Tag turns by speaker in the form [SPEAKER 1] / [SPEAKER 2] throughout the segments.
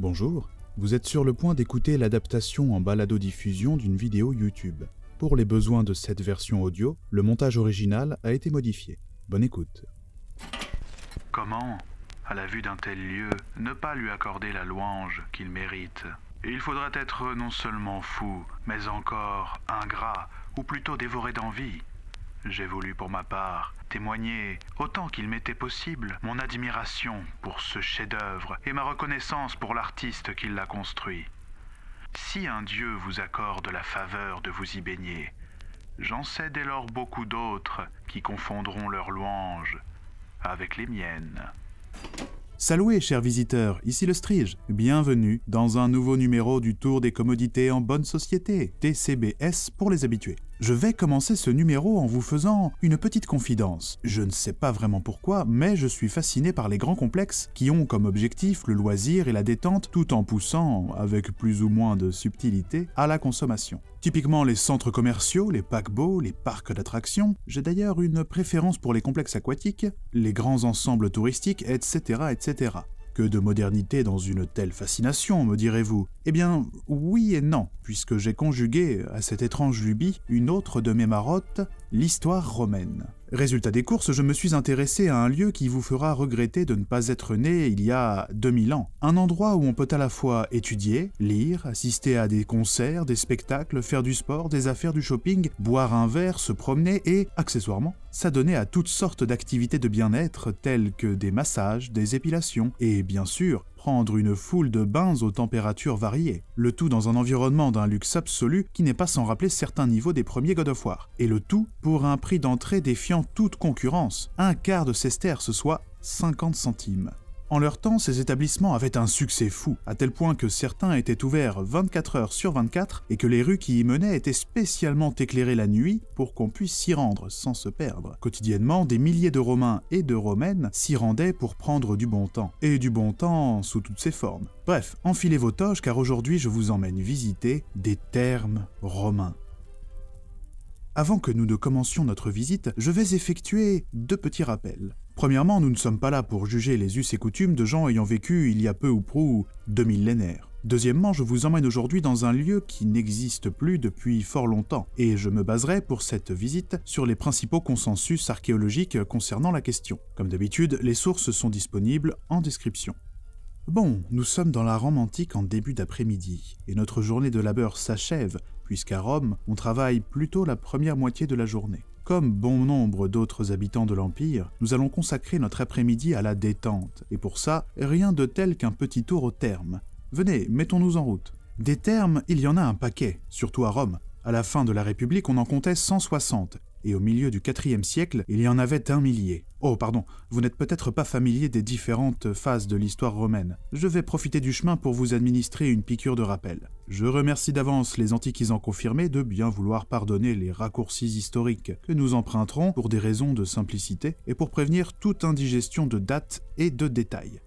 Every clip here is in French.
[SPEAKER 1] Bonjour, vous êtes sur le point d'écouter l'adaptation en balado-diffusion d'une vidéo YouTube. Pour les besoins de cette version audio, le montage original a été modifié. Bonne écoute.
[SPEAKER 2] Comment, à la vue d'un tel lieu, ne pas lui accorder la louange qu'il mérite? Il faudrait être non seulement fou, mais encore ingrat, ou plutôt dévoré d'envie. J'ai voulu pour ma part témoigner, autant qu'il m'était possible, mon admiration pour ce chef-d'œuvre et ma reconnaissance pour l'artiste qui l'a construit. Si un Dieu vous accorde la faveur de vous y baigner, j'en sais dès lors beaucoup d'autres qui confondront leurs louanges avec les miennes.
[SPEAKER 1] Salut chers visiteurs, ici le Strige. Bienvenue dans un nouveau numéro du Tour des commodités en bonne société, TCBS pour les habitués. Je vais commencer ce numéro en vous faisant une petite confidence. Je ne sais pas vraiment pourquoi, mais je suis fasciné par les grands complexes qui ont comme objectif le loisir et la détente tout en poussant, avec plus ou moins de subtilité, à la consommation. Typiquement les centres commerciaux, les paquebots, les parcs d'attractions. J'ai d'ailleurs une préférence pour les complexes aquatiques, les grands ensembles touristiques, etc. etc. Que de modernité dans une telle fascination, me direz-vous Eh bien, oui et non, puisque j'ai conjugué à cette étrange lubie une autre de mes marottes, l'histoire romaine. Résultat des courses, je me suis intéressé à un lieu qui vous fera regretter de ne pas être né il y a 2000 ans. Un endroit où on peut à la fois étudier, lire, assister à des concerts, des spectacles, faire du sport, des affaires, du shopping, boire un verre, se promener et, accessoirement, s'adonner à toutes sortes d'activités de bien-être telles que des massages, des épilations et, bien sûr, prendre une foule de bains aux températures variées, le tout dans un environnement d'un luxe absolu qui n'est pas sans rappeler certains niveaux des premiers God of War, et le tout pour un prix d'entrée défiant toute concurrence, un quart de ce soit 50 centimes. En leur temps, ces établissements avaient un succès fou, à tel point que certains étaient ouverts 24 heures sur 24 et que les rues qui y menaient étaient spécialement éclairées la nuit pour qu'on puisse s'y rendre sans se perdre. Quotidiennement, des milliers de Romains et de Romaines s'y rendaient pour prendre du bon temps, et du bon temps sous toutes ses formes. Bref, enfilez vos toges car aujourd'hui je vous emmène visiter des termes romains. Avant que nous ne commencions notre visite, je vais effectuer deux petits rappels. Premièrement, nous ne sommes pas là pour juger les us et coutumes de gens ayant vécu il y a peu ou prou deux millénaires. Deuxièmement, je vous emmène aujourd'hui dans un lieu qui n'existe plus depuis fort longtemps, et je me baserai pour cette visite sur les principaux consensus archéologiques concernant la question. Comme d'habitude, les sources sont disponibles en description. Bon, nous sommes dans la Rome antique en début d'après-midi, et notre journée de labeur s'achève puisqu'à Rome, on travaille plutôt la première moitié de la journée. Comme bon nombre d'autres habitants de l'Empire, nous allons consacrer notre après-midi à la détente, et pour ça, rien de tel qu'un petit tour aux termes. Venez, mettons-nous en route. Des termes, il y en a un paquet, surtout à Rome. À la fin de la République, on en comptait 160, et au milieu du IVe siècle, il y en avait un millier. Oh, pardon, vous n'êtes peut-être pas familier des différentes phases de l'histoire romaine. Je vais profiter du chemin pour vous administrer une piqûre de rappel. Je remercie d'avance les antiquisants confirmés de bien vouloir pardonner les raccourcis historiques que nous emprunterons pour des raisons de simplicité et pour prévenir toute indigestion de dates et de détails.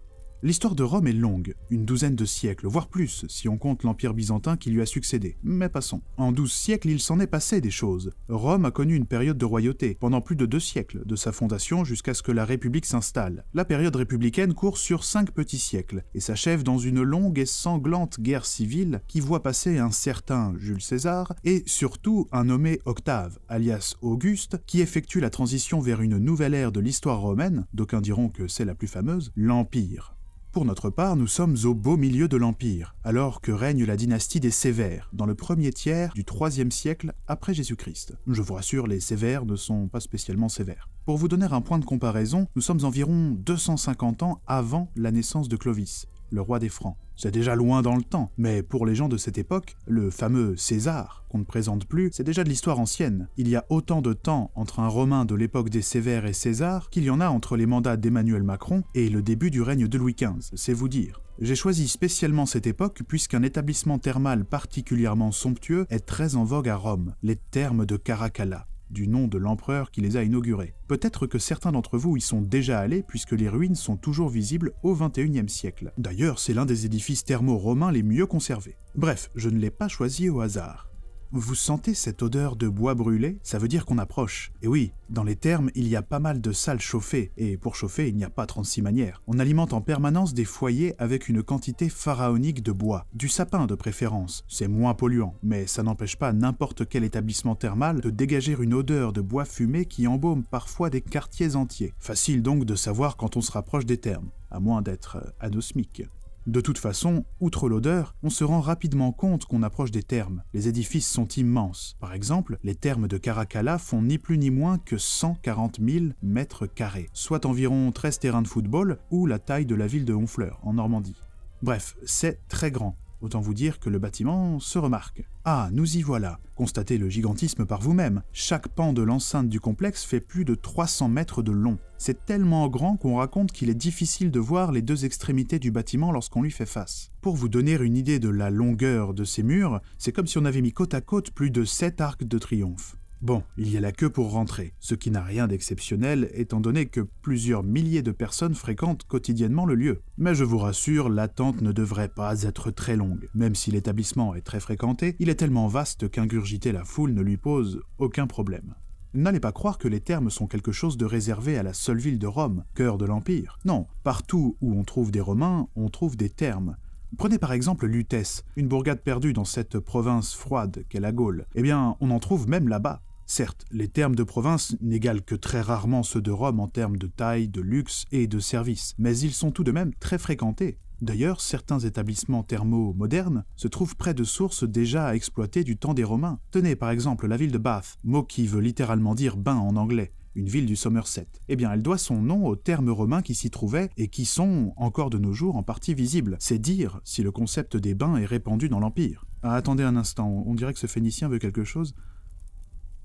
[SPEAKER 1] L'histoire de Rome est longue, une douzaine de siècles, voire plus, si on compte l'Empire byzantin qui lui a succédé. Mais passons. En douze siècles, il s'en est passé des choses. Rome a connu une période de royauté, pendant plus de deux siècles, de sa fondation jusqu'à ce que la République s'installe. La période républicaine court sur cinq petits siècles, et s'achève dans une longue et sanglante guerre civile qui voit passer un certain Jules César, et surtout un nommé Octave, alias Auguste, qui effectue la transition vers une nouvelle ère de l'histoire romaine, d'aucuns diront que c'est la plus fameuse, l'Empire. Pour notre part, nous sommes au beau milieu de l'Empire, alors que règne la dynastie des Sévères, dans le premier tiers du IIIe siècle après Jésus-Christ. Je vous rassure, les Sévères ne sont pas spécialement sévères. Pour vous donner un point de comparaison, nous sommes environ 250 ans avant la naissance de Clovis, le roi des Francs. C'est déjà loin dans le temps, mais pour les gens de cette époque, le fameux César, qu'on ne présente plus, c'est déjà de l'histoire ancienne. Il y a autant de temps entre un Romain de l'époque des Sévères et César qu'il y en a entre les mandats d'Emmanuel Macron et le début du règne de Louis XV, c'est vous dire. J'ai choisi spécialement cette époque puisqu'un établissement thermal particulièrement somptueux est très en vogue à Rome, les thermes de Caracalla du nom de l'empereur qui les a inaugurés. Peut-être que certains d'entre vous y sont déjà allés puisque les ruines sont toujours visibles au XXIe siècle. D'ailleurs, c'est l'un des édifices thermo-romains les mieux conservés. Bref, je ne l'ai pas choisi au hasard. Vous sentez cette odeur de bois brûlé? Ça veut dire qu'on approche. Et oui, dans les thermes, il y a pas mal de salles chauffées, et pour chauffer, il n'y a pas 36 manières. On alimente en permanence des foyers avec une quantité pharaonique de bois, du sapin de préférence. C'est moins polluant, mais ça n'empêche pas n'importe quel établissement thermal de dégager une odeur de bois fumé qui embaume parfois des quartiers entiers. Facile donc de savoir quand on se rapproche des thermes, à moins d'être euh, anosmique. De toute façon, outre l'odeur, on se rend rapidement compte qu'on approche des thermes. Les édifices sont immenses. Par exemple, les thermes de Caracalla font ni plus ni moins que 140 000 mètres carrés, soit environ 13 terrains de football ou la taille de la ville de Honfleur, en Normandie. Bref, c'est très grand. Autant vous dire que le bâtiment se remarque. Ah, nous y voilà. Constatez le gigantisme par vous-même. Chaque pan de l'enceinte du complexe fait plus de 300 mètres de long. C'est tellement grand qu'on raconte qu'il est difficile de voir les deux extrémités du bâtiment lorsqu'on lui fait face. Pour vous donner une idée de la longueur de ces murs, c'est comme si on avait mis côte à côte plus de 7 arcs de triomphe. Bon, il y a la queue pour rentrer, ce qui n'a rien d'exceptionnel étant donné que plusieurs milliers de personnes fréquentent quotidiennement le lieu. Mais je vous rassure, l'attente ne devrait pas être très longue. Même si l'établissement est très fréquenté, il est tellement vaste qu'ingurgiter la foule ne lui pose aucun problème. N'allez pas croire que les thermes sont quelque chose de réservé à la seule ville de Rome, cœur de l'Empire. Non, partout où on trouve des Romains, on trouve des thermes. Prenez par exemple Lutèce, une bourgade perdue dans cette province froide qu'est la Gaule. Eh bien, on en trouve même là-bas. Certes, les termes de province n'égalent que très rarement ceux de Rome en termes de taille, de luxe et de service, mais ils sont tout de même très fréquentés. D'ailleurs, certains établissements thermaux modernes se trouvent près de sources déjà exploitées du temps des Romains. Tenez par exemple la ville de Bath, mot qui veut littéralement dire bain en anglais, une ville du Somerset. Eh bien, elle doit son nom aux termes romains qui s'y trouvaient et qui sont, encore de nos jours, en partie visibles. C'est dire si le concept des bains est répandu dans l'Empire. Ah, attendez un instant, on dirait que ce Phénicien veut quelque chose.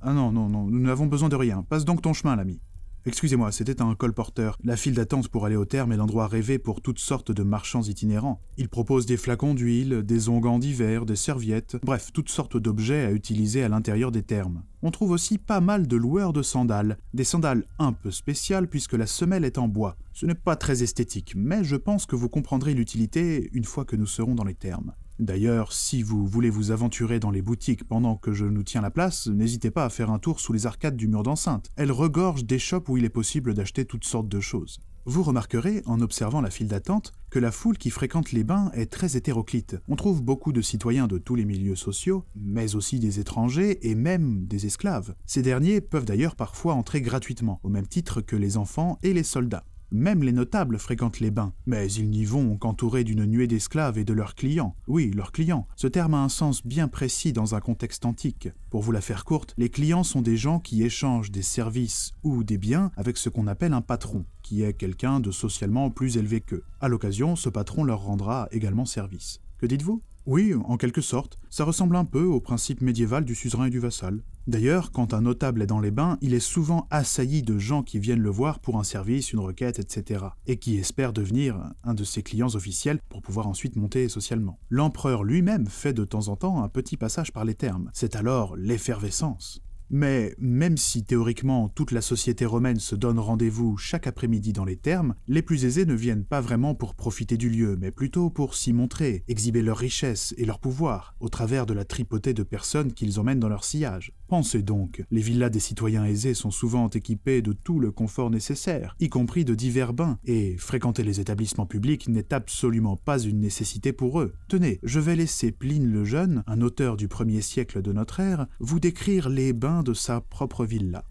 [SPEAKER 1] Ah non, non, non, nous n'avons besoin de rien. Passe donc ton chemin, l'ami. Excusez-moi, c'était un colporteur. La file d'attente pour aller au terme est l'endroit rêvé pour toutes sortes de marchands itinérants. Il propose des flacons d'huile, des onguents d'hiver, des serviettes, bref, toutes sortes d'objets à utiliser à l'intérieur des termes. On trouve aussi pas mal de loueurs de sandales, des sandales un peu spéciales puisque la semelle est en bois. Ce n'est pas très esthétique, mais je pense que vous comprendrez l'utilité une fois que nous serons dans les termes. D'ailleurs, si vous voulez vous aventurer dans les boutiques pendant que je nous tiens la place, n'hésitez pas à faire un tour sous les arcades du mur d'enceinte. Elles regorgent des shops où il est possible d'acheter toutes sortes de choses. Vous remarquerez, en observant la file d'attente, que la foule qui fréquente les bains est très hétéroclite. On trouve beaucoup de citoyens de tous les milieux sociaux, mais aussi des étrangers et même des esclaves. Ces derniers peuvent d'ailleurs parfois entrer gratuitement, au même titre que les enfants et les soldats. Même les notables fréquentent les bains, mais ils n'y vont qu'entourés d'une nuée d'esclaves et de leurs clients. Oui, leurs clients. Ce terme a un sens bien précis dans un contexte antique. Pour vous la faire courte, les clients sont des gens qui échangent des services ou des biens avec ce qu'on appelle un patron, qui est quelqu'un de socialement plus élevé qu'eux. À l'occasion, ce patron leur rendra également service. Que dites-vous? Oui, en quelque sorte. Ça ressemble un peu au principe médiéval du suzerain et du vassal. D'ailleurs, quand un notable est dans les bains, il est souvent assailli de gens qui viennent le voir pour un service, une requête, etc. et qui espèrent devenir un de ses clients officiels pour pouvoir ensuite monter socialement. L'empereur lui-même fait de temps en temps un petit passage par les termes. C'est alors l'effervescence. Mais même si théoriquement toute la société romaine se donne rendez-vous chaque après-midi dans les thermes, les plus aisés ne viennent pas vraiment pour profiter du lieu, mais plutôt pour s'y montrer, exhiber leur richesse et leur pouvoir, au travers de la tripotée de personnes qu'ils emmènent dans leur sillage. Pensez donc, les villas des citoyens aisés sont souvent équipées de tout le confort nécessaire, y compris de divers bains, et fréquenter les établissements publics n'est absolument pas une nécessité pour eux. Tenez, je vais laisser Pline le Jeune, un auteur du premier siècle de notre ère, vous décrire les bains de sa propre villa.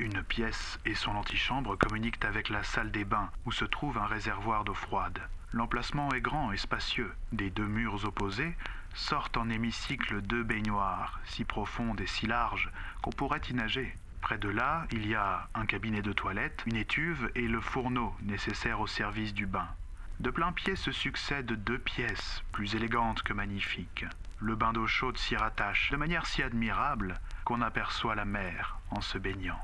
[SPEAKER 2] Une pièce et son antichambre communiquent avec la salle des bains, où se trouve un réservoir d'eau froide. L'emplacement est grand et spacieux. Des deux murs opposés sortent en hémicycle deux baignoires, si profondes et si larges qu'on pourrait y nager. Près de là, il y a un cabinet de toilette, une étuve et le fourneau nécessaire au service du bain. De plein pied se succèdent deux pièces, plus élégantes que magnifiques. Le bain d'eau chaude s'y rattache de manière si admirable qu'on aperçoit la mer en se baignant.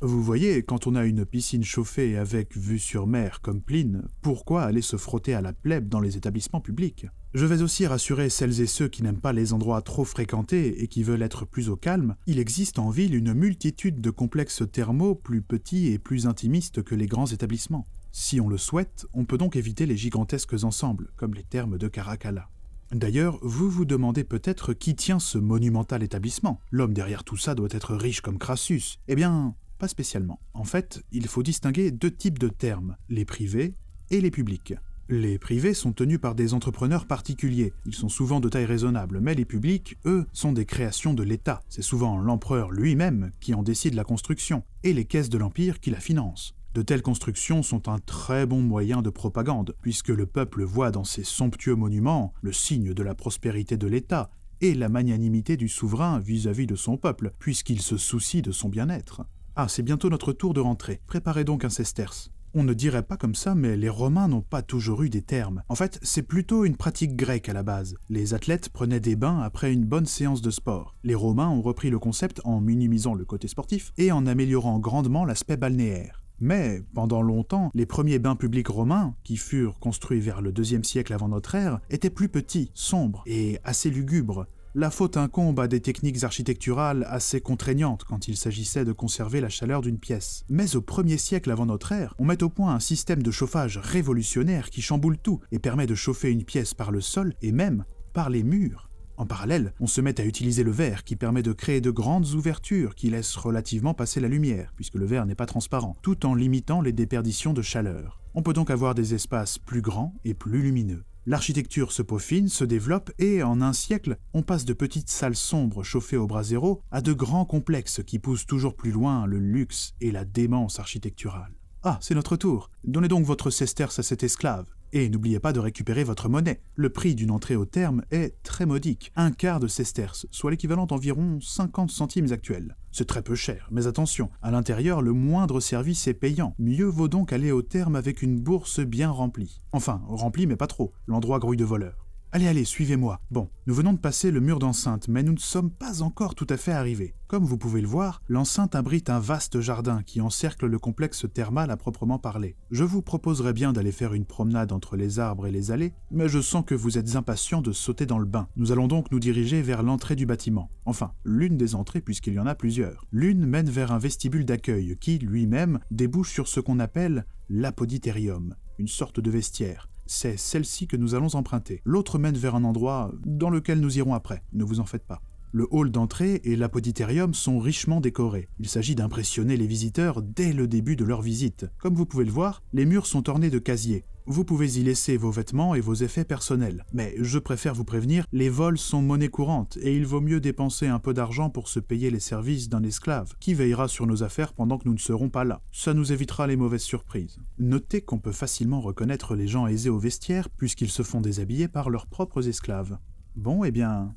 [SPEAKER 1] Vous voyez, quand on a une piscine chauffée avec vue sur mer comme Pline, pourquoi aller se frotter à la plèbe dans les établissements publics? Je vais aussi rassurer celles et ceux qui n'aiment pas les endroits trop fréquentés et qui veulent être plus au calme, il existe en ville une multitude de complexes thermaux plus petits et plus intimistes que les grands établissements. Si on le souhaite, on peut donc éviter les gigantesques ensembles, comme les thermes de Caracalla. D'ailleurs, vous vous demandez peut-être qui tient ce monumental établissement. L'homme derrière tout ça doit être riche comme Crassus. Eh bien, pas spécialement. En fait, il faut distinguer deux types de termes, les privés et les publics. Les privés sont tenus par des entrepreneurs particuliers, ils sont souvent de taille raisonnable, mais les publics, eux, sont des créations de l'État. C'est souvent l'empereur lui-même qui en décide la construction, et les caisses de l'Empire qui la financent. De telles constructions sont un très bon moyen de propagande, puisque le peuple voit dans ces somptueux monuments le signe de la prospérité de l'État et la magnanimité du souverain vis-à-vis de son peuple, puisqu'il se soucie de son bien-être. Ah, c'est bientôt notre tour de rentrer. Préparez donc un sesterce. On ne dirait pas comme ça, mais les Romains n'ont pas toujours eu des termes. En fait, c'est plutôt une pratique grecque à la base. Les athlètes prenaient des bains après une bonne séance de sport. Les Romains ont repris le concept en minimisant le côté sportif et en améliorant grandement l'aspect balnéaire. Mais, pendant longtemps, les premiers bains publics romains, qui furent construits vers le deuxième siècle avant notre ère, étaient plus petits, sombres et assez lugubres, la faute incombe à des techniques architecturales assez contraignantes quand il s'agissait de conserver la chaleur d'une pièce. Mais au 1er siècle avant notre ère, on met au point un système de chauffage révolutionnaire qui chamboule tout et permet de chauffer une pièce par le sol et même par les murs. En parallèle, on se met à utiliser le verre qui permet de créer de grandes ouvertures qui laissent relativement passer la lumière, puisque le verre n'est pas transparent, tout en limitant les déperditions de chaleur. On peut donc avoir des espaces plus grands et plus lumineux. L'architecture se peaufine, se développe et, en un siècle, on passe de petites salles sombres chauffées au brasero à de grands complexes qui poussent toujours plus loin le luxe et la démence architecturale. Ah, c'est notre tour. Donnez donc votre sesterce à cet esclave. Et n'oubliez pas de récupérer votre monnaie. Le prix d'une entrée au terme est très modique, un quart de sesterce, soit l'équivalent d'environ 50 centimes actuels. C'est très peu cher, mais attention, à l'intérieur, le moindre service est payant. Mieux vaut donc aller au terme avec une bourse bien remplie. Enfin, remplie mais pas trop, l'endroit grouille de voleurs. Allez, allez, suivez-moi. Bon, nous venons de passer le mur d'enceinte, mais nous ne sommes pas encore tout à fait arrivés. Comme vous pouvez le voir, l'enceinte abrite un vaste jardin qui encercle le complexe thermal à proprement parler. Je vous proposerais bien d'aller faire une promenade entre les arbres et les allées, mais je sens que vous êtes impatient de sauter dans le bain. Nous allons donc nous diriger vers l'entrée du bâtiment. Enfin, l'une des entrées puisqu'il y en a plusieurs. L'une mène vers un vestibule d'accueil qui, lui-même, débouche sur ce qu'on appelle l'apoditerium, une sorte de vestiaire c'est celle-ci que nous allons emprunter. L'autre mène vers un endroit dans lequel nous irons après, ne vous en faites pas. Le hall d'entrée et l'apoditerium sont richement décorés. Il s'agit d'impressionner les visiteurs dès le début de leur visite. Comme vous pouvez le voir, les murs sont ornés de casiers. Vous pouvez y laisser vos vêtements et vos effets personnels. Mais je préfère vous prévenir, les vols sont monnaie courante et il vaut mieux dépenser un peu d'argent pour se payer les services d'un esclave qui veillera sur nos affaires pendant que nous ne serons pas là. Ça nous évitera les mauvaises surprises. Notez qu'on peut facilement reconnaître les gens aisés au vestiaire puisqu'ils se font déshabiller par leurs propres esclaves. Bon, eh bien,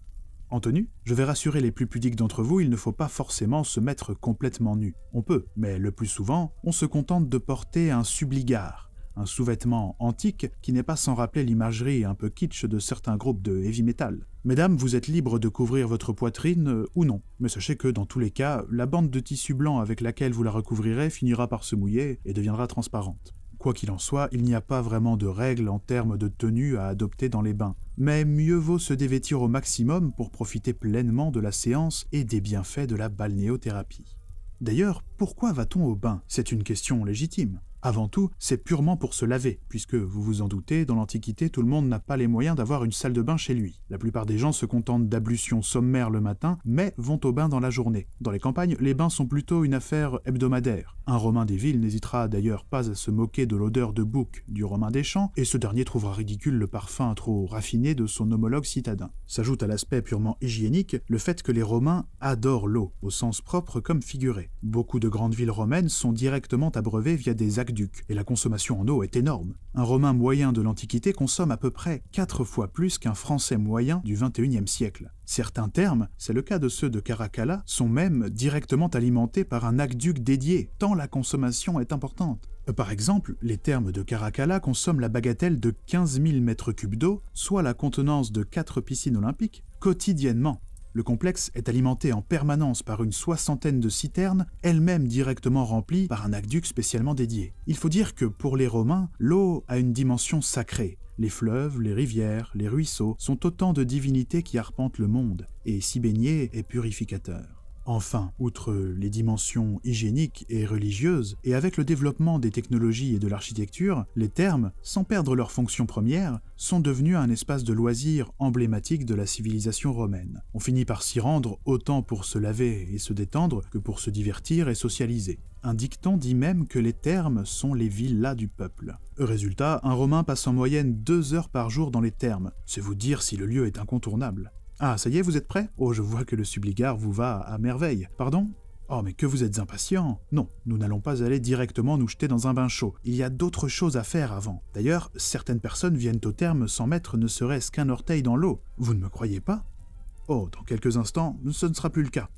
[SPEAKER 1] en tenue, je vais rassurer les plus pudiques d'entre vous, il ne faut pas forcément se mettre complètement nu. On peut, mais le plus souvent, on se contente de porter un subligare, un sous-vêtement antique qui n'est pas sans rappeler l'imagerie un peu kitsch de certains groupes de heavy metal. Mesdames, vous êtes libres de couvrir votre poitrine euh, ou non, mais sachez que dans tous les cas, la bande de tissu blanc avec laquelle vous la recouvrirez finira par se mouiller et deviendra transparente. Quoi qu'il en soit, il n'y a pas vraiment de règles en termes de tenue à adopter dans les bains, mais mieux vaut se dévêtir au maximum pour profiter pleinement de la séance et des bienfaits de la balnéothérapie. D'ailleurs, pourquoi va-t-on au bain? C'est une question légitime. Avant tout, c'est purement pour se laver, puisque, vous vous en doutez, dans l'Antiquité, tout le monde n'a pas les moyens d'avoir une salle de bain chez lui. La plupart des gens se contentent d'ablutions sommaires le matin, mais vont au bain dans la journée. Dans les campagnes, les bains sont plutôt une affaire hebdomadaire. Un Romain des villes n'hésitera d'ailleurs pas à se moquer de l'odeur de bouc du Romain des champs, et ce dernier trouvera ridicule le parfum trop raffiné de son homologue citadin. S'ajoute à l'aspect purement hygiénique le fait que les Romains adorent l'eau, au sens propre comme figuré. Beaucoup de grandes villes romaines sont directement abreuvées via des et la consommation en eau est énorme. Un Romain moyen de l'Antiquité consomme à peu près 4 fois plus qu'un Français moyen du XXIe siècle. Certains termes, c'est le cas de ceux de Caracalla, sont même directement alimentés par un aqueduc dédié, tant la consommation est importante. Par exemple, les termes de Caracalla consomment la bagatelle de 15 000 m3 d'eau, soit la contenance de 4 piscines olympiques, quotidiennement. Le complexe est alimenté en permanence par une soixantaine de citernes, elles-mêmes directement remplies par un aqueduc spécialement dédié. Il faut dire que pour les Romains, l'eau a une dimension sacrée. Les fleuves, les rivières, les ruisseaux sont autant de divinités qui arpentent le monde, et s'y baigner est purificateur. Enfin, outre les dimensions hygiéniques et religieuses, et avec le développement des technologies et de l'architecture, les thermes, sans perdre leur fonction première, sont devenus un espace de loisirs emblématique de la civilisation romaine. On finit par s'y rendre autant pour se laver et se détendre que pour se divertir et socialiser. Un dicton dit même que les thermes sont les villas du peuple. Résultat, un Romain passe en moyenne deux heures par jour dans les thermes. C'est vous dire si le lieu est incontournable. Ah, ça y est, vous êtes prêt Oh, je vois que le subligard vous va à merveille. Pardon? Oh, mais que vous êtes impatient Non, nous n'allons pas aller directement nous jeter dans un bain chaud. Il y a d'autres choses à faire avant. D'ailleurs, certaines personnes viennent au terme sans mettre ne serait-ce qu'un orteil dans l'eau. Vous ne me croyez pas? Oh, dans quelques instants, ce ne sera plus le cas.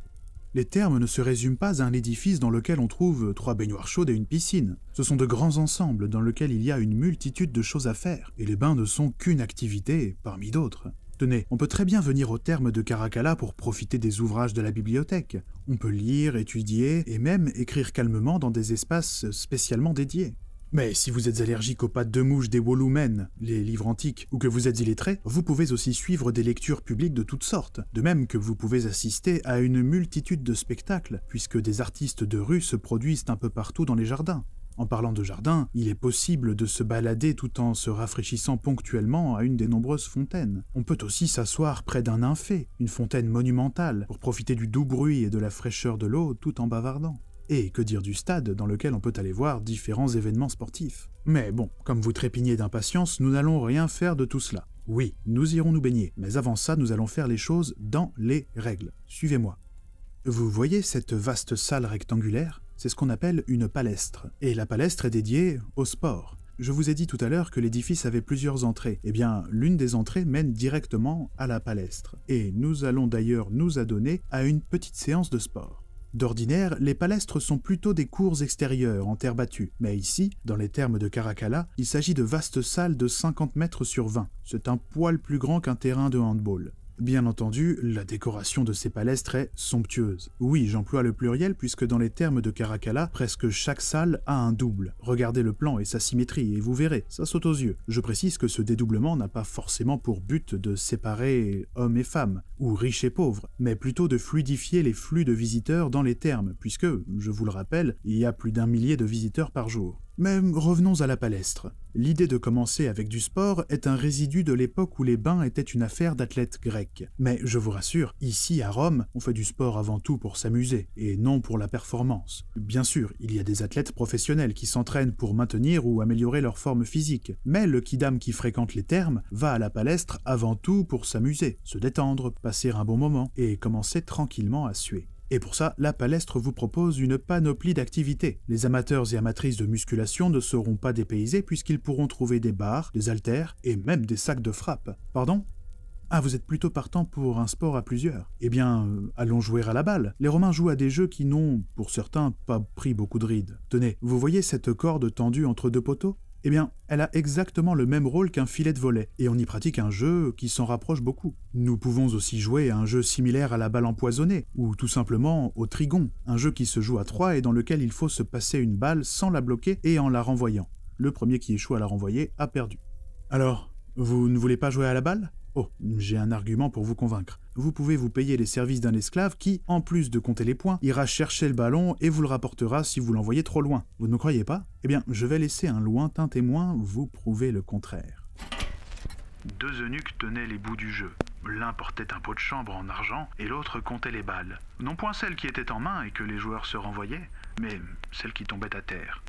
[SPEAKER 1] Les thermes ne se résument pas à un édifice dans lequel on trouve trois baignoires chaudes et une piscine. Ce sont de grands ensembles dans lesquels il y a une multitude de choses à faire, et les bains ne sont qu'une activité parmi d'autres. Tenez, on peut très bien venir au terme de Caracalla pour profiter des ouvrages de la bibliothèque. On peut lire, étudier et même écrire calmement dans des espaces spécialement dédiés. Mais si vous êtes allergique aux pattes de mouche des Wolumen, les livres antiques, ou que vous êtes illettré, vous pouvez aussi suivre des lectures publiques de toutes sortes, de même que vous pouvez assister à une multitude de spectacles, puisque des artistes de rue se produisent un peu partout dans les jardins. En parlant de jardin, il est possible de se balader tout en se rafraîchissant ponctuellement à une des nombreuses fontaines. On peut aussi s'asseoir près d'un nymphée, une fontaine monumentale, pour profiter du doux bruit et de la fraîcheur de l'eau tout en bavardant. Et que dire du stade dans lequel on peut aller voir différents événements sportifs. Mais bon, comme vous trépignez d'impatience, nous n'allons rien faire de tout cela. Oui, nous irons nous baigner, mais avant ça, nous allons faire les choses dans les règles. Suivez-moi. Vous voyez cette vaste salle rectangulaire? C'est ce qu'on appelle une palestre. Et la palestre est dédiée au sport. Je vous ai dit tout à l'heure que l'édifice avait plusieurs entrées. Eh bien, l'une des entrées mène directement à la palestre. Et nous allons d'ailleurs nous adonner à une petite séance de sport. D'ordinaire, les palestres sont plutôt des cours extérieures en terre battue, mais ici, dans les termes de Caracalla, il s'agit de vastes salles de 50 mètres sur 20. C'est un poil plus grand qu'un terrain de handball. Bien entendu, la décoration de ces palestres est somptueuse. Oui, j'emploie le pluriel puisque dans les termes de Caracalla, presque chaque salle a un double. Regardez le plan et sa symétrie et vous verrez, ça saute aux yeux. Je précise que ce dédoublement n'a pas forcément pour but de séparer hommes et femmes, ou riches et pauvres, mais plutôt de fluidifier les flux de visiteurs dans les termes, puisque, je vous le rappelle, il y a plus d'un millier de visiteurs par jour. Mais revenons à la palestre. L'idée de commencer avec du sport est un résidu de l'époque où les bains étaient une affaire d'athlètes grecs. Mais je vous rassure, ici à Rome, on fait du sport avant tout pour s'amuser, et non pour la performance. Bien sûr, il y a des athlètes professionnels qui s'entraînent pour maintenir ou améliorer leur forme physique, mais le kidam qui fréquente les thermes va à la palestre avant tout pour s'amuser, se détendre, passer un bon moment, et commencer tranquillement à suer. Et pour ça, la palestre vous propose une panoplie d'activités. Les amateurs et amatrices de musculation ne seront pas dépaysés puisqu'ils pourront trouver des barres, des haltères et même des sacs de frappe. Pardon? Ah, vous êtes plutôt partant pour un sport à plusieurs Eh bien, euh, allons jouer à la balle. Les Romains jouent à des jeux qui n'ont, pour certains, pas pris beaucoup de rides. Tenez, vous voyez cette corde tendue entre deux poteaux? Eh bien, elle a exactement le même rôle qu'un filet de volet, et on y pratique un jeu qui s'en rapproche beaucoup. Nous pouvons aussi jouer à un jeu similaire à la balle empoisonnée, ou tout simplement au trigon, un jeu qui se joue à trois et dans lequel il faut se passer une balle sans la bloquer et en la renvoyant. Le premier qui échoue à la renvoyer a perdu. Alors, vous ne voulez pas jouer à la balle? Oh, j'ai un argument pour vous convaincre. Vous pouvez vous payer les services d'un esclave qui, en plus de compter les points, ira chercher le ballon et vous le rapportera si vous l'envoyez trop loin. Vous ne me croyez pas? Eh bien, je vais laisser un lointain témoin vous prouver le contraire.
[SPEAKER 2] Deux eunuques tenaient les bouts du jeu. L'un portait un pot de chambre en argent et l'autre comptait les balles. Non point celles qui étaient en main et que les joueurs se renvoyaient, mais celles qui tombaient à terre.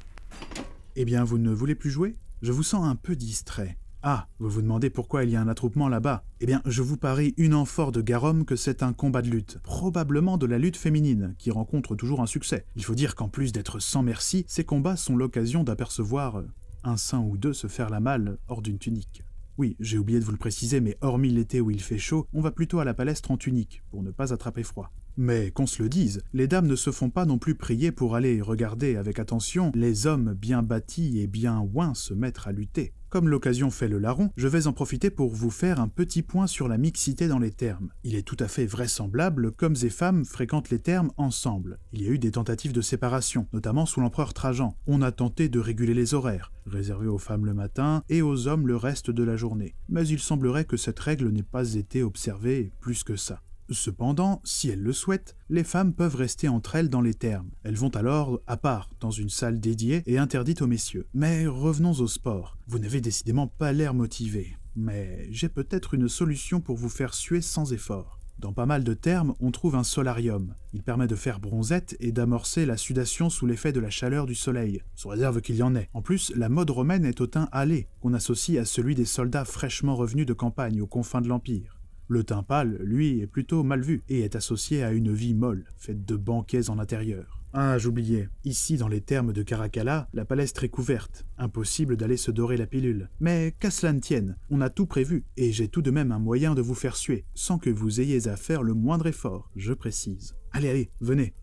[SPEAKER 1] Eh bien, vous ne voulez plus jouer? Je vous sens un peu distrait. Ah, vous vous demandez pourquoi il y a un attroupement là-bas Eh bien, je vous parie une fort de Garum que c'est un combat de lutte, probablement de la lutte féminine, qui rencontre toujours un succès. Il faut dire qu'en plus d'être sans merci, ces combats sont l'occasion d'apercevoir un sein ou deux se faire la malle hors d'une tunique. Oui, j'ai oublié de vous le préciser, mais hormis l'été où il fait chaud, on va plutôt à la palestre en tunique, pour ne pas attraper froid. Mais qu'on se le dise, les dames ne se font pas non plus prier pour aller regarder avec attention les hommes bien bâtis et bien ouins se mettre à lutter. Comme l'occasion fait le larron, je vais en profiter pour vous faire un petit point sur la mixité dans les termes. Il est tout à fait vraisemblable qu'hommes et femmes fréquentent les termes ensemble. Il y a eu des tentatives de séparation, notamment sous l'empereur Trajan. On a tenté de réguler les horaires, réserver aux femmes le matin et aux hommes le reste de la journée. Mais il semblerait que cette règle n'ait pas été observée plus que ça. Cependant, si elles le souhaitent, les femmes peuvent rester entre elles dans les thermes. Elles vont alors à part, dans une salle dédiée et interdite aux messieurs. Mais revenons au sport. Vous n'avez décidément pas l'air motivé. Mais j'ai peut-être une solution pour vous faire suer sans effort. Dans pas mal de termes, on trouve un solarium. Il permet de faire bronzette et d'amorcer la sudation sous l'effet de la chaleur du soleil, sous réserve qu'il y en ait. En plus, la mode romaine est au teint hâlé, qu'on associe à celui des soldats fraîchement revenus de campagne aux confins de l'Empire. Le teint pâle, lui, est plutôt mal vu et est associé à une vie molle, faite de banquets en intérieur. Ah, j'oubliais. Ici, dans les termes de Caracalla, la palestre est couverte. Impossible d'aller se dorer la pilule. Mais qu'à cela ne tienne, on a tout prévu, et j'ai tout de même un moyen de vous faire suer, sans que vous ayez à faire le moindre effort, je précise. Allez, allez, venez.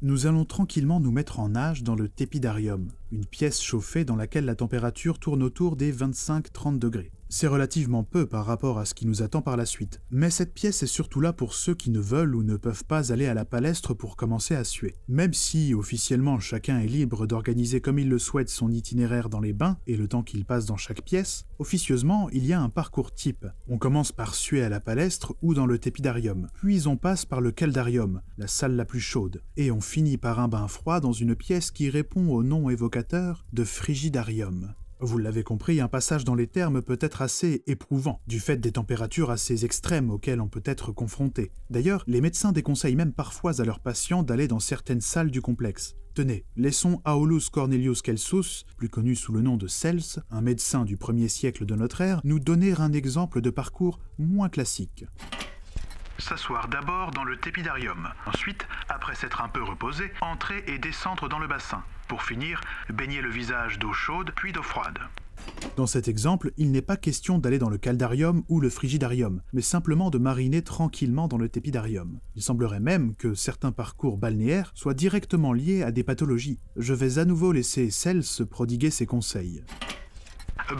[SPEAKER 1] Nous allons tranquillement nous mettre en nage dans le tépidarium, une pièce chauffée dans laquelle la température tourne autour des 25-30 degrés. C'est relativement peu par rapport à ce qui nous attend par la suite, mais cette pièce est surtout là pour ceux qui ne veulent ou ne peuvent pas aller à la palestre pour commencer à suer. Même si officiellement chacun est libre d'organiser comme il le souhaite son itinéraire dans les bains et le temps qu'il passe dans chaque pièce, officieusement il y a un parcours type. On commence par suer à la palestre ou dans le tépidarium, puis on passe par le caldarium, la salle la plus chaude, et on finit par un bain froid dans une pièce qui répond au nom évocateur de frigidarium. Vous l'avez compris, un passage dans les termes peut être assez éprouvant, du fait des températures assez extrêmes auxquelles on peut être confronté. D'ailleurs, les médecins déconseillent même parfois à leurs patients d'aller dans certaines salles du complexe. Tenez, laissons Aulus Cornelius Celsus, plus connu sous le nom de Cels, un médecin du 1er siècle de notre ère, nous donner un exemple de parcours moins classique.
[SPEAKER 2] S'asseoir d'abord dans le tépidarium. Ensuite, après s'être un peu reposé, entrer et descendre dans le bassin. Pour finir, baigner le visage d'eau chaude puis d'eau froide.
[SPEAKER 1] Dans cet exemple, il n'est pas question d'aller dans le caldarium ou le frigidarium, mais simplement de mariner tranquillement dans le tépidarium. Il semblerait même que certains parcours balnéaires soient directement liés à des pathologies. Je vais à nouveau laisser Cels se prodiguer ses conseils.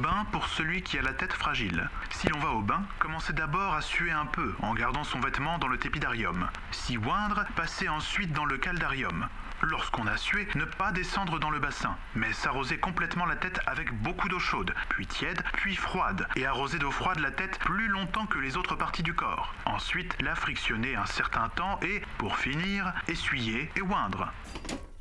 [SPEAKER 2] Bain pour celui qui a la tête fragile. Si l'on va au bain, commencez d'abord à suer un peu en gardant son vêtement dans le tépidarium. Si oindre, passez ensuite dans le caldarium. Lorsqu'on a sué, ne pas descendre dans le bassin, mais s'arroser complètement la tête avec beaucoup d'eau chaude, puis tiède, puis froide, et arroser d'eau froide la tête plus longtemps que les autres parties du corps. Ensuite, la frictionner un certain temps et, pour finir, essuyer et oindre.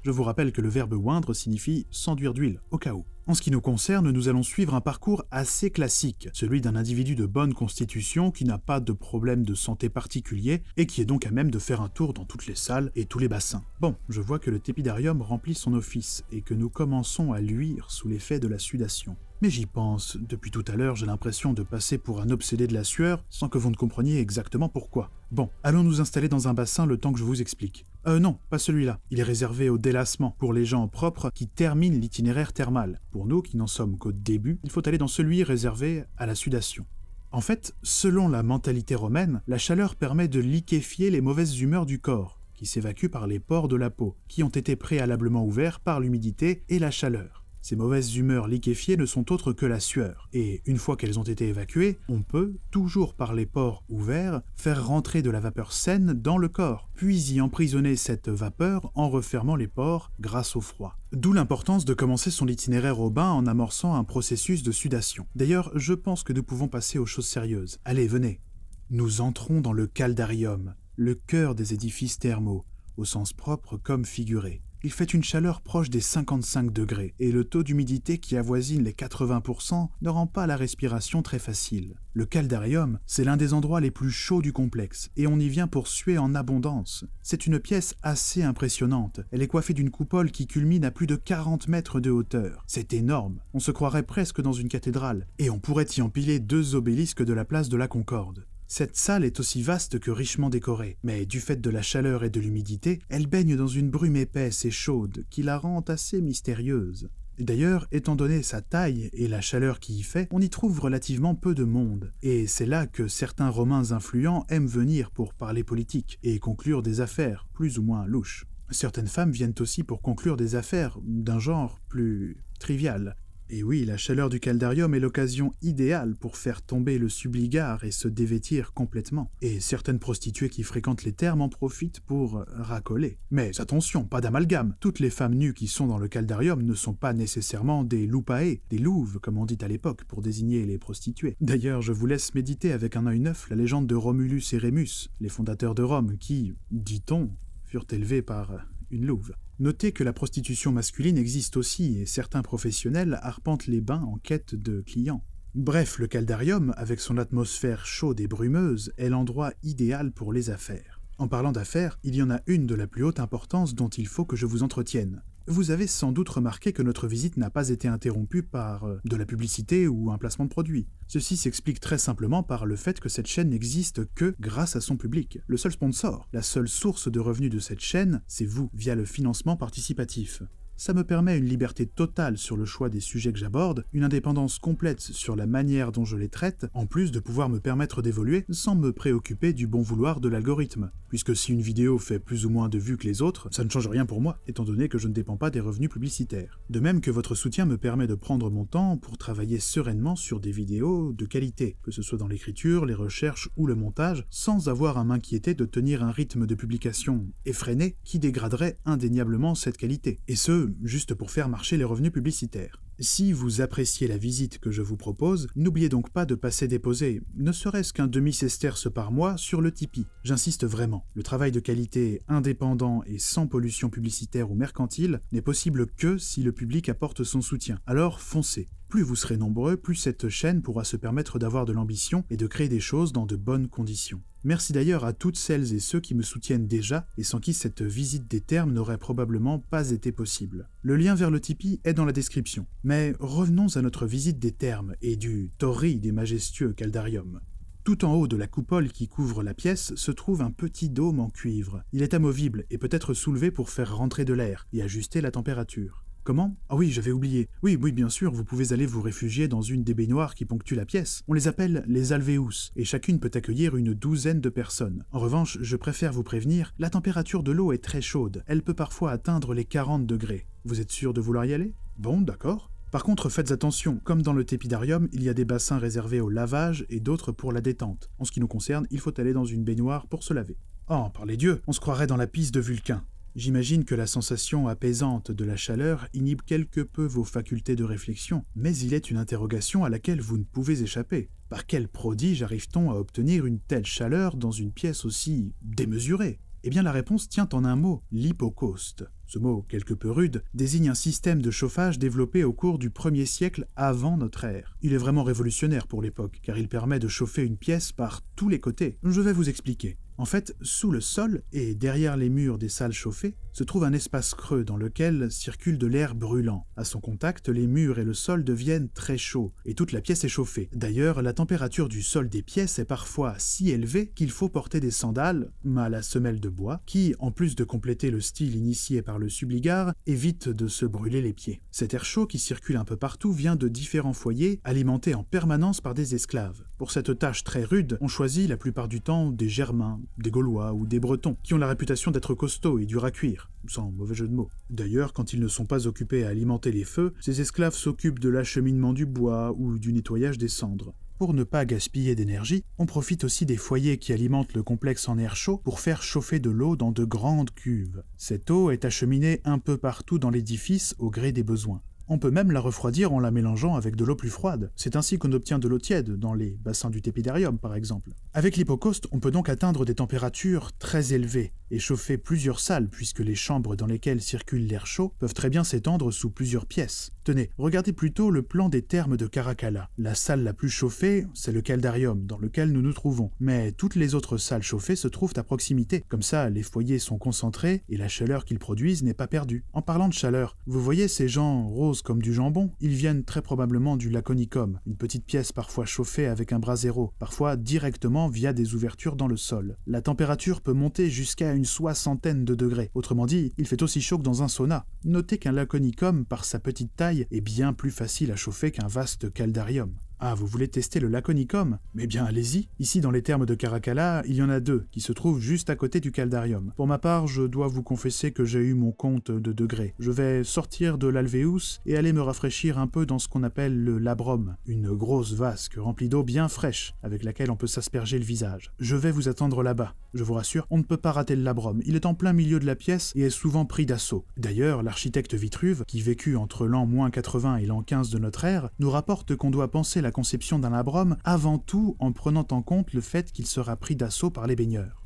[SPEAKER 1] Je vous rappelle que le verbe oindre signifie s'enduire d'huile, au cas où. En ce qui nous concerne, nous allons suivre un parcours assez classique, celui d'un individu de bonne constitution qui n'a pas de problème de santé particulier et qui est donc à même de faire un tour dans toutes les salles et tous les bassins. Bon, je vois que le tépidarium remplit son office et que nous commençons à luire sous l'effet de la sudation. Mais j'y pense, depuis tout à l'heure j'ai l'impression de passer pour un obsédé de la sueur sans que vous ne compreniez exactement pourquoi. Bon, allons nous installer dans un bassin le temps que je vous explique. Euh non, pas celui-là. Il est réservé au délassement, pour les gens propres qui terminent l'itinéraire thermal. Pour nous qui n'en sommes qu'au début, il faut aller dans celui réservé à la sudation. En fait, selon la mentalité romaine, la chaleur permet de liquéfier les mauvaises humeurs du corps, qui s'évacuent par les pores de la peau, qui ont été préalablement ouverts par l'humidité et la chaleur. Ces mauvaises humeurs liquéfiées ne sont autres que la sueur, et une fois qu'elles ont été évacuées, on peut, toujours par les pores ouverts, faire rentrer de la vapeur saine dans le corps, puis y emprisonner cette vapeur en refermant les pores grâce au froid. D'où l'importance de commencer son itinéraire au bain en amorçant un processus de sudation. D'ailleurs, je pense que nous pouvons passer aux choses sérieuses. Allez, venez. Nous entrons dans le caldarium, le cœur des édifices thermaux, au sens propre comme figuré il fait une chaleur proche des 55 degrés et le taux d'humidité qui avoisine les 80% ne rend pas la respiration très facile. Le caldarium, c'est l'un des endroits les plus chauds du complexe et on y vient pour suer en abondance. C'est une pièce assez impressionnante. Elle est coiffée d'une coupole qui culmine à plus de 40 mètres de hauteur. C'est énorme. On se croirait presque dans une cathédrale et on pourrait y empiler deux obélisques de la place de la Concorde. Cette salle est aussi vaste que richement décorée, mais du fait de la chaleur et de l'humidité, elle baigne dans une brume épaisse et chaude qui la rend assez mystérieuse. D'ailleurs, étant donné sa taille et la chaleur qui y fait, on y trouve relativement peu de monde, et c'est là que certains Romains influents aiment venir pour parler politique et conclure des affaires plus ou moins louches. Certaines femmes viennent aussi pour conclure des affaires d'un genre plus trivial, Et oui, la chaleur du caldarium est l'occasion idéale pour faire tomber le subligard et se dévêtir complètement. Et certaines prostituées qui fréquentent les thermes en profitent pour racoler. Mais attention, pas d'amalgame. Toutes les femmes nues qui sont dans le caldarium ne sont pas nécessairement des loupae, des louves, comme on dit à l'époque, pour désigner les prostituées. D'ailleurs, je vous laisse méditer avec un œil neuf la légende de Romulus et Rémus, les fondateurs de Rome, qui, dit-on, furent élevés par une louve. Notez que la prostitution masculine existe aussi et certains professionnels arpentent les bains en quête de clients. Bref, le caldarium, avec son atmosphère chaude et brumeuse, est l'endroit idéal pour les affaires. En parlant d'affaires, il y en a une de la plus haute importance dont il faut que je vous entretienne. Vous avez sans doute remarqué que notre visite n'a pas été interrompue par euh, de la publicité ou un placement de produit. Ceci s'explique très simplement par le fait que cette chaîne n'existe que grâce à son public. Le seul sponsor, la seule source de revenus de cette chaîne, c'est vous, via le financement participatif. Ça me permet une liberté totale sur le choix des sujets que j'aborde, une indépendance complète sur la manière dont je les traite, en plus de pouvoir me permettre d'évoluer sans me préoccuper du bon vouloir de l'algorithme. Puisque si une vidéo fait plus ou moins de vues que les autres, ça ne change rien pour moi, étant donné que je ne dépends pas des revenus publicitaires. De même que votre soutien me permet de prendre mon temps pour travailler sereinement sur des vidéos de qualité, que ce soit dans l'écriture, les recherches ou le montage, sans avoir à m'inquiéter de tenir un rythme de publication effréné qui dégraderait indéniablement cette qualité. Et ce, juste pour faire marcher les revenus publicitaires. Si vous appréciez la visite que je vous propose, n'oubliez donc pas de passer déposer, ne serait-ce qu'un demi-sesterce par mois, sur le Tipeee. J'insiste vraiment, le travail de qualité indépendant et sans pollution publicitaire ou mercantile n'est possible que si le public apporte son soutien. Alors foncez. Plus vous serez nombreux, plus cette chaîne pourra se permettre d'avoir de l'ambition et de créer des choses dans de bonnes conditions. Merci d'ailleurs à toutes celles et ceux qui me soutiennent déjà et sans qui cette visite des termes n'aurait probablement pas été possible. Le lien vers le Tipeee est dans la description. Mais revenons à notre visite des termes et du tori des majestueux Caldarium. Tout en haut de la coupole qui couvre la pièce se trouve un petit dôme en cuivre. Il est amovible et peut être soulevé pour faire rentrer de l'air et ajuster la température. Comment? Ah oui, j'avais oublié. Oui, oui, bien sûr, vous pouvez aller vous réfugier dans une des baignoires qui ponctuent la pièce. On les appelle les alvéus, et chacune peut accueillir une douzaine de personnes. En revanche, je préfère vous prévenir, la température de l'eau est très chaude. Elle peut parfois atteindre les 40 degrés. Vous êtes sûr de vouloir y aller? Bon, d'accord. Par contre, faites attention, comme dans le tépidarium, il y a des bassins réservés au lavage et d'autres pour la détente. En ce qui nous concerne, il faut aller dans une baignoire pour se laver. Oh, par les dieux, on se croirait dans la piste de Vulcain. J'imagine que la sensation apaisante de la chaleur inhibe quelque peu vos facultés de réflexion, mais il est une interrogation à laquelle vous ne pouvez échapper. Par quel prodige arrive-t-on à obtenir une telle chaleur dans une pièce aussi démesurée? Eh bien la réponse tient en un mot, l'hypocauste. Ce mot, quelque peu rude, désigne un système de chauffage développé au cours du premier siècle avant notre ère. Il est vraiment révolutionnaire pour l'époque, car il permet de chauffer une pièce par tous les côtés. Je vais vous expliquer. En fait, sous le sol et derrière les murs des salles chauffées, se trouve un espace creux dans lequel circule de l'air brûlant. À son contact, les murs et le sol deviennent très chauds et toute la pièce est chauffée. D'ailleurs, la température du sol des pièces est parfois si élevée qu'il faut porter des sandales à la semelle de bois qui, en plus de compléter le style initié par le subligard, évite de se brûler les pieds. Cet air chaud qui circule un peu partout vient de différents foyers alimentés en permanence par des esclaves. Pour cette tâche très rude, on choisit la plupart du temps des Germains, des Gaulois ou des Bretons, qui ont la réputation d'être costauds et durs à cuire, sans mauvais jeu de mots. D'ailleurs, quand ils ne sont pas occupés à alimenter les feux, ces esclaves s'occupent de l'acheminement du bois ou du nettoyage des cendres. Pour ne pas gaspiller d'énergie, on profite aussi des foyers qui alimentent le complexe en air chaud pour faire chauffer de l'eau dans de grandes cuves. Cette eau est acheminée un peu partout dans l'édifice au gré des besoins. On peut même la refroidir en la mélangeant avec de l'eau plus froide. C'est ainsi qu'on obtient de l'eau tiède, dans les bassins du tépidarium par exemple. Avec l'hypocauste, on peut donc atteindre des températures très élevées et chauffer plusieurs salles, puisque les chambres dans lesquelles circule l'air chaud peuvent très bien s'étendre sous plusieurs pièces. Tenez, regardez plutôt le plan des thermes de Caracalla. La salle la plus chauffée, c'est le caldarium, dans lequel nous nous trouvons, mais toutes les autres salles chauffées se trouvent à proximité. Comme ça, les foyers sont concentrés et la chaleur qu'ils produisent n'est pas perdue. En parlant de chaleur, vous voyez ces gens roses comme du jambon Ils viennent très probablement du laconicum, une petite pièce parfois chauffée avec un brasero, parfois directement via des ouvertures dans le sol. La température peut monter jusqu'à une soixantaine de degrés. Autrement dit, il fait aussi chaud que dans un sauna. Notez qu'un laconicum, par sa petite taille, est bien plus facile à chauffer qu'un vaste caldarium. Ah, vous voulez tester le laconicum? Mais bien, allez-y. Ici, dans les termes de Caracalla, il y en a deux, qui se trouvent juste à côté du caldarium. Pour ma part, je dois vous confesser que j'ai eu mon compte de degrés. Je vais sortir de l'Alvéus et aller me rafraîchir un peu dans ce qu'on appelle le labrum, une grosse vasque remplie d'eau bien fraîche, avec laquelle on peut s'asperger le visage. Je vais vous attendre là-bas. Je vous rassure, on ne peut pas rater le labrum. Il est en plein milieu de la pièce et est souvent pris d'assaut. D'ailleurs, l'architecte Vitruve, qui vécut entre l'an moins 80 et l'an 15 de notre ère, nous rapporte qu'on doit penser la conception d'un labrum avant tout en prenant en compte le fait qu'il sera pris d'assaut par les baigneurs.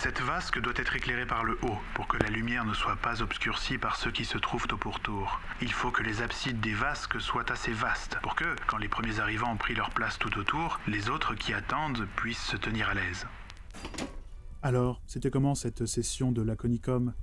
[SPEAKER 2] Cette vasque doit être éclairée par le haut pour que la lumière ne soit pas obscurcie par ceux qui se trouvent au pourtour. Il faut que les absides des vasques soient assez vastes pour que, quand les premiers arrivants ont pris leur place tout autour, les autres qui attendent puissent se tenir à l'aise.
[SPEAKER 1] Alors, c'était comment cette session de Laconicum?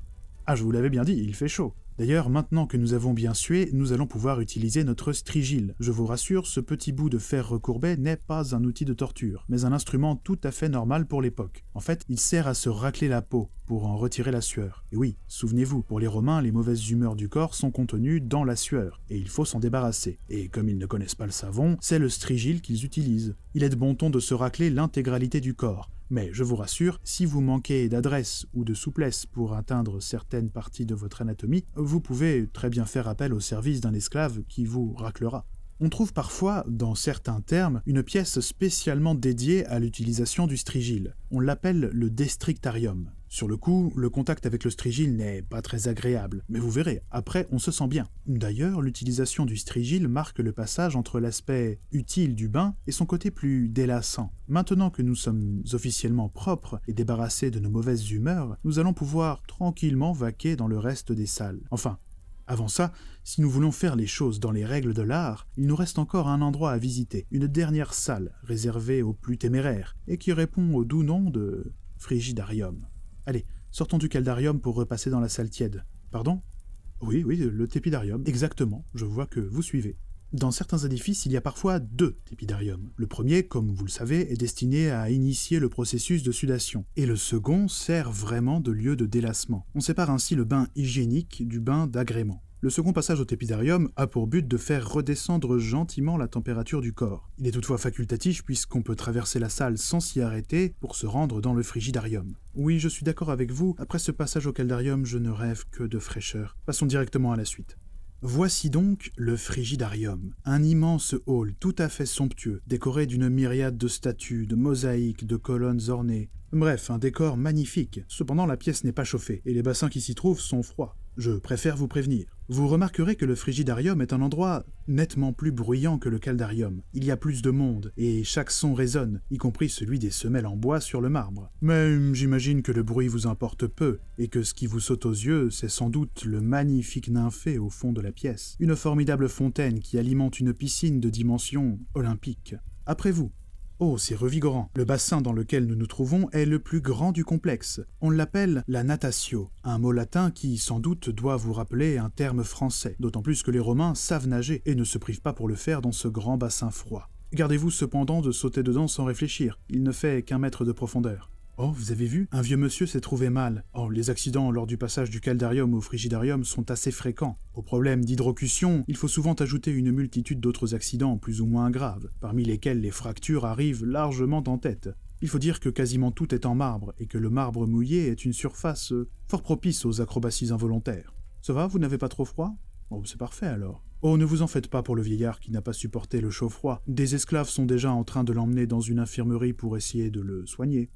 [SPEAKER 1] Ah, je vous l'avais bien dit, il fait chaud. D'ailleurs, maintenant que nous avons bien sué, nous allons pouvoir utiliser notre strigile. Je vous rassure, ce petit bout de fer recourbé n'est pas un outil de torture, mais un instrument tout à fait normal pour l'époque. En fait, il sert à se racler la peau, pour en retirer la sueur. Et oui, souvenez-vous, pour les Romains, les mauvaises humeurs du corps sont contenues dans la sueur, et il faut s'en débarrasser. Et comme ils ne connaissent pas le savon, c'est le strigile qu'ils utilisent. Il est de bon ton de se racler l'intégralité du corps, mais je vous rassure, si vous manquez d'adresse ou de souplesse pour atteindre certaines parties de votre anatomie, vous pouvez très bien faire appel au service d'un esclave qui vous raclera. On trouve parfois, dans certains termes, une pièce spécialement dédiée à l'utilisation du strigile. On l'appelle le destrictarium. Sur le coup, le contact avec le strigile n'est pas très agréable, mais vous verrez, après on se sent bien. D'ailleurs, l'utilisation du strigile marque le passage entre l'aspect utile du bain et son côté plus délassant. Maintenant que nous sommes officiellement propres et débarrassés de nos mauvaises humeurs, nous allons pouvoir tranquillement vaquer dans le reste des salles. Enfin, avant ça, si nous voulons faire les choses dans les règles de l'art, il nous reste encore un endroit à visiter, une dernière salle réservée aux plus téméraires, et qui répond au doux nom de frigidarium. Allez, sortons du caldarium pour repasser dans la salle tiède. Pardon? Oui, oui, le tépidarium, exactement, je vois que vous suivez. Dans certains édifices, il y a parfois deux tépidariums. Le premier, comme vous le savez, est destiné à initier le processus de sudation, et le second sert vraiment de lieu de délassement. On sépare ainsi le bain hygiénique du bain d'agrément. Le second passage au tépidarium a pour but de faire redescendre gentiment la température du corps. Il est toutefois facultatif puisqu'on peut traverser la salle sans s'y arrêter pour se rendre dans le frigidarium. Oui, je suis d'accord avec vous, après ce passage au caldarium, je ne rêve que de fraîcheur. Passons directement à la suite. Voici donc le Frigidarium, un immense hall tout à fait somptueux, décoré d'une myriade de statues, de mosaïques, de colonnes ornées. Bref, un décor magnifique. Cependant, la pièce n'est pas chauffée, et les bassins qui s'y trouvent sont froids. Je préfère vous prévenir. Vous remarquerez que le frigidarium est un endroit nettement plus bruyant que le caldarium. Il y a plus de monde, et chaque son résonne, y compris celui des semelles en bois sur le marbre. Mais j'imagine que le bruit vous importe peu, et que ce qui vous saute aux yeux, c'est sans doute le magnifique nymphée au fond de la pièce. Une formidable fontaine qui alimente une piscine de dimension olympique. Après vous, Oh, c'est revigorant. Le bassin dans lequel nous nous trouvons est le plus grand du complexe. On l'appelle la natatio, un mot latin qui sans doute doit vous rappeler un terme français, d'autant plus que les Romains savent nager et ne se privent pas pour le faire dans ce grand bassin froid. Gardez-vous cependant de sauter dedans sans réfléchir, il ne fait qu'un mètre de profondeur. Oh, vous avez vu Un vieux monsieur s'est trouvé mal. Oh, les accidents lors du passage du caldarium au frigidarium sont assez fréquents. Au problème d'hydrocution, il faut souvent ajouter une multitude d'autres accidents plus ou moins graves, parmi lesquels les fractures arrivent largement en tête. Il faut dire que quasiment tout est en marbre, et que le marbre mouillé est une surface euh, fort propice aux acrobaties involontaires. Ça va, vous n'avez pas trop froid? Oh, c'est parfait alors. Oh, ne vous en faites pas pour le vieillard qui n'a pas supporté le chaud froid. Des esclaves sont déjà en train de l'emmener dans une infirmerie pour essayer de le soigner.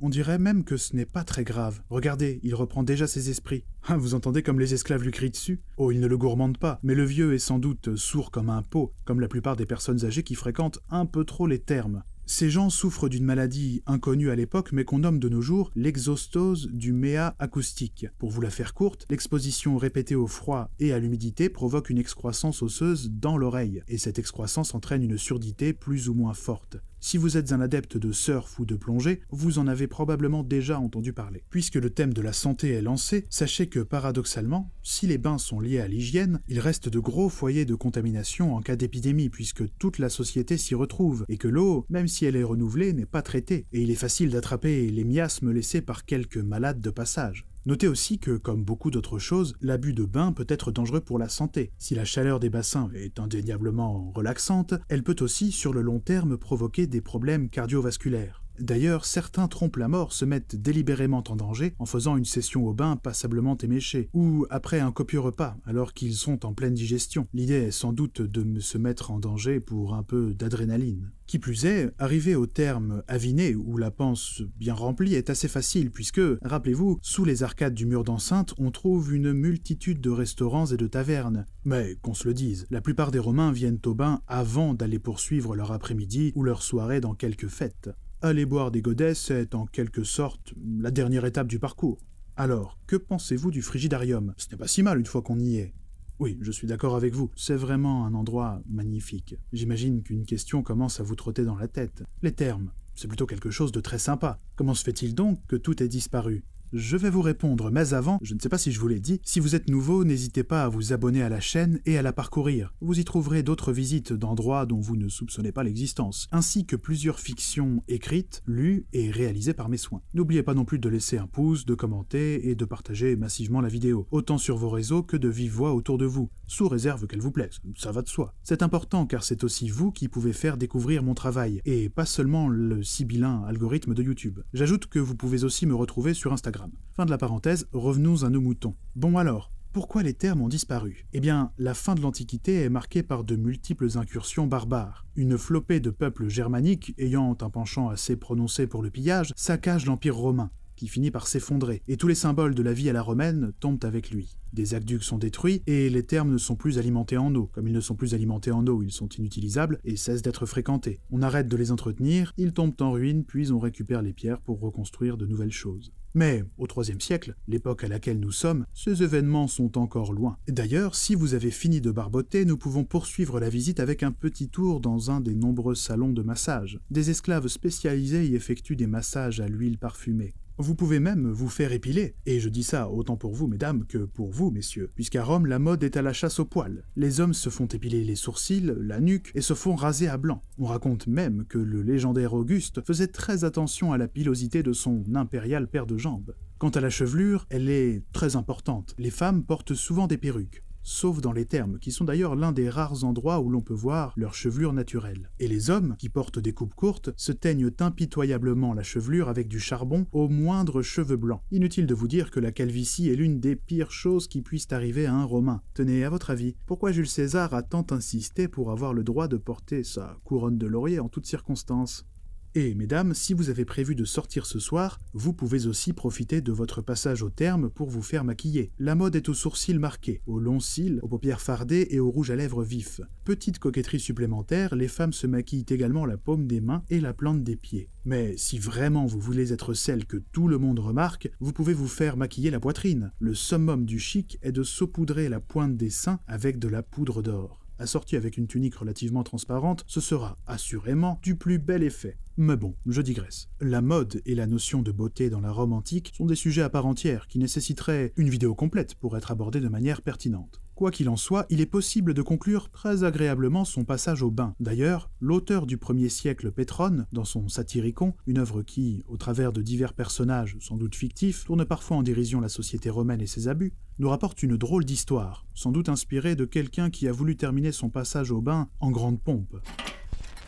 [SPEAKER 1] On dirait même que ce n'est pas très grave. Regardez, il reprend déjà ses esprits. Ah, vous entendez comme les esclaves lui crient dessus? Oh, il ne le gourmande pas, mais le vieux est sans doute sourd comme un pot, comme la plupart des personnes âgées qui fréquentent un peu trop les termes. Ces gens souffrent d'une maladie inconnue à l'époque mais qu'on nomme de nos jours l'exostose du méa acoustique. Pour vous la faire courte, l'exposition répétée au froid et à l'humidité provoque une excroissance osseuse dans l'oreille, et cette excroissance entraîne une surdité plus ou moins forte. Si vous êtes un adepte de surf ou de plongée, vous en avez probablement déjà entendu parler. Puisque le thème de la santé est lancé, sachez que paradoxalement, si les bains sont liés à l'hygiène, il reste de gros foyers de contamination en cas d'épidémie puisque toute la société s'y retrouve et que l'eau, même si elle est renouvelée, n'est pas traitée et il est facile d'attraper les miasmes laissés par quelques malades de passage. Notez aussi que, comme beaucoup d'autres choses, l'abus de bain peut être dangereux pour la santé. Si la chaleur des bassins est indéniablement relaxante, elle peut aussi, sur le long terme, provoquer des problèmes cardiovasculaires. D'ailleurs, certains trompent la mort, se mettent délibérément en danger en faisant une session au bain passablement éméchée, ou après un copieux repas, alors qu'ils sont en pleine digestion. L'idée est sans doute de se mettre en danger pour un peu d'adrénaline. Qui plus est, arriver au terme aviné ou la panse bien remplie est assez facile puisque, rappelez-vous, sous les arcades du mur d'enceinte, on trouve une multitude de restaurants et de tavernes. Mais qu'on se le dise, la plupart des Romains viennent au bain avant d'aller poursuivre leur après-midi ou leur soirée dans quelque fête. Aller boire des godets, c'est en quelque sorte la dernière étape du parcours. Alors, que pensez-vous du frigidarium? Ce n'est pas si mal une fois qu'on y est. Oui, je suis d'accord avec vous, c'est vraiment un endroit magnifique. J'imagine qu'une question commence à vous trotter dans la tête. Les termes, c'est plutôt quelque chose de très sympa. Comment se fait-il donc que tout ait disparu? Je vais vous répondre, mais avant, je ne sais pas si je vous l'ai dit, si vous êtes nouveau, n'hésitez pas à vous abonner à la chaîne et à la parcourir. Vous y trouverez d'autres visites d'endroits dont vous ne soupçonnez pas l'existence, ainsi que plusieurs fictions écrites, lues et réalisées par mes soins. N'oubliez pas non plus de laisser un pouce, de commenter et de partager massivement la vidéo, autant sur vos réseaux que de vive voix autour de vous, sous réserve qu'elle vous plaise, ça va de soi. C'est important car c'est aussi vous qui pouvez faire découvrir mon travail, et pas seulement le sibyllin algorithme de YouTube. J'ajoute que vous pouvez aussi me retrouver sur Instagram. Fin de la parenthèse, revenons à nos moutons. Bon alors, pourquoi les termes ont disparu? Eh bien, la fin de l'Antiquité est marquée par de multiples incursions barbares. Une flopée de peuples germaniques, ayant un penchant assez prononcé pour le pillage, saccage l'Empire romain, finit par s'effondrer, et tous les symboles de la vie à la romaine tombent avec lui. Des aqueducs sont détruits et les termes ne sont plus alimentés en eau. Comme ils ne sont plus alimentés en eau, ils sont inutilisables et cessent d'être fréquentés. On arrête de les entretenir, ils tombent en ruine, puis on récupère les pierres pour reconstruire de nouvelles choses. Mais au IIIe siècle, l'époque à laquelle nous sommes, ces événements sont encore loin. D'ailleurs, si vous avez fini de barboter, nous pouvons poursuivre la visite avec un petit tour dans un des nombreux salons de massage. Des esclaves spécialisés y effectuent des massages à l'huile parfumée. Vous pouvez même vous faire épiler, et je dis ça autant pour vous, mesdames, que pour vous, messieurs, puisqu'à Rome, la mode est à la chasse aux poils. Les hommes se font épiler les sourcils, la nuque, et se font raser à blanc. On raconte même que le légendaire Auguste faisait très attention à la pilosité de son impérial paire de jambes. Quant à la chevelure, elle est très importante. Les femmes portent souvent des perruques sauf dans les termes, qui sont d'ailleurs l'un des rares endroits où l'on peut voir leur chevelure naturelle. Et les hommes, qui portent des coupes courtes, se teignent impitoyablement la chevelure avec du charbon au moindre cheveu blanc. Inutile de vous dire que la calvitie est l'une des pires choses qui puissent arriver à un Romain. Tenez, à votre avis, pourquoi Jules César a tant insisté pour avoir le droit de porter sa couronne de laurier en toutes circonstances? Et mesdames, si vous avez prévu de sortir ce soir, vous pouvez aussi profiter de votre passage au terme pour vous faire maquiller. La mode est aux sourcils marqués, aux longs cils, aux paupières fardées et aux rouges à lèvres vifs. Petite coquetterie supplémentaire, les femmes se maquillent également la paume des mains et la plante des pieds. Mais si vraiment vous voulez être celle que tout le monde remarque, vous pouvez vous faire maquiller la poitrine. Le summum du chic est de saupoudrer la pointe des seins avec de la poudre d'or assorti avec une tunique relativement transparente, ce sera assurément du plus bel effet. Mais bon, je digresse. La mode et la notion de beauté dans la Rome antique sont des sujets à part entière qui nécessiteraient une vidéo complète pour être abordés de manière pertinente. Quoi qu'il en soit, il est possible de conclure très agréablement son passage au bain. D'ailleurs, l'auteur du 1er siècle Pétrone, dans son Satyricon, une œuvre qui, au travers de divers personnages, sans doute fictifs, tourne parfois en dérision la société romaine et ses abus, nous rapporte une drôle d'histoire, sans doute inspirée de quelqu'un qui a voulu terminer son passage au bain en grande pompe.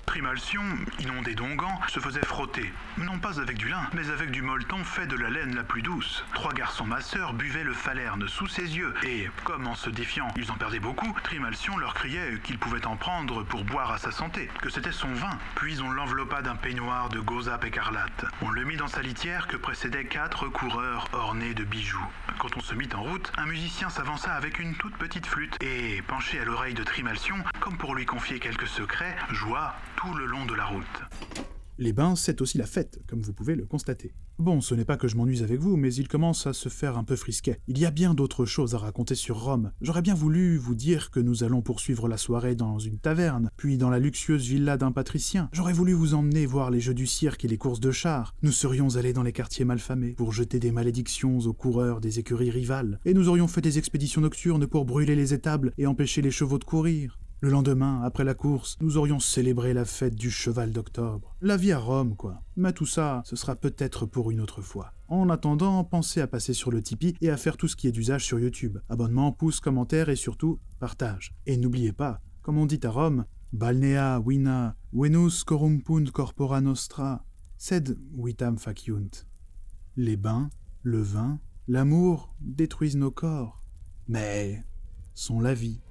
[SPEAKER 2] Trimalcion, inondé d'onguents, se faisait frotter, non pas avec du lin, mais avec du molleton fait de la laine la plus douce. Trois garçons masseurs buvaient le falerne sous ses yeux, et, comme en se défiant, ils en perdaient beaucoup, Trimalcion leur criait qu'il pouvait en prendre pour boire à sa santé, que c'était son vin. Puis on l'enveloppa d'un peignoir de gauzape écarlate. On le mit dans sa litière que précédaient quatre coureurs ornés de bijoux. Quand on se mit en route, un musicien s'avança avec une toute petite flûte, et, penché à l'oreille de Trimalcion, comme pour lui confier quelques secrets, joua le long de la route.
[SPEAKER 1] Les bains, c'est aussi la fête, comme vous pouvez le constater. Bon, ce n'est pas que je m'ennuie avec vous, mais il commence à se faire un peu frisquet. Il y a bien d'autres choses à raconter sur Rome. J'aurais bien voulu vous dire que nous allons poursuivre la soirée dans une taverne, puis dans la luxueuse villa d'un patricien. J'aurais voulu vous emmener voir les jeux du cirque et les courses de chars. Nous serions allés dans les quartiers malfamés pour jeter des malédictions aux coureurs des écuries rivales, et nous aurions fait des expéditions nocturnes pour brûler les étables et empêcher les chevaux de courir. Le lendemain, après la course, nous aurions célébré la fête du cheval d'octobre. La vie à Rome, quoi. Mais tout ça, ce sera peut-être pour une autre fois. En attendant, pensez à passer sur le Tipeee et à faire tout ce qui est d'usage sur YouTube. Abonnement, pouce, commentaire et surtout, partage. Et n'oubliez pas, comme on dit à Rome, Balnea vina venus corrumpunt corpora nostra, sed vitam faciunt. Les bains, le vin, l'amour détruisent nos corps, mais sont la vie.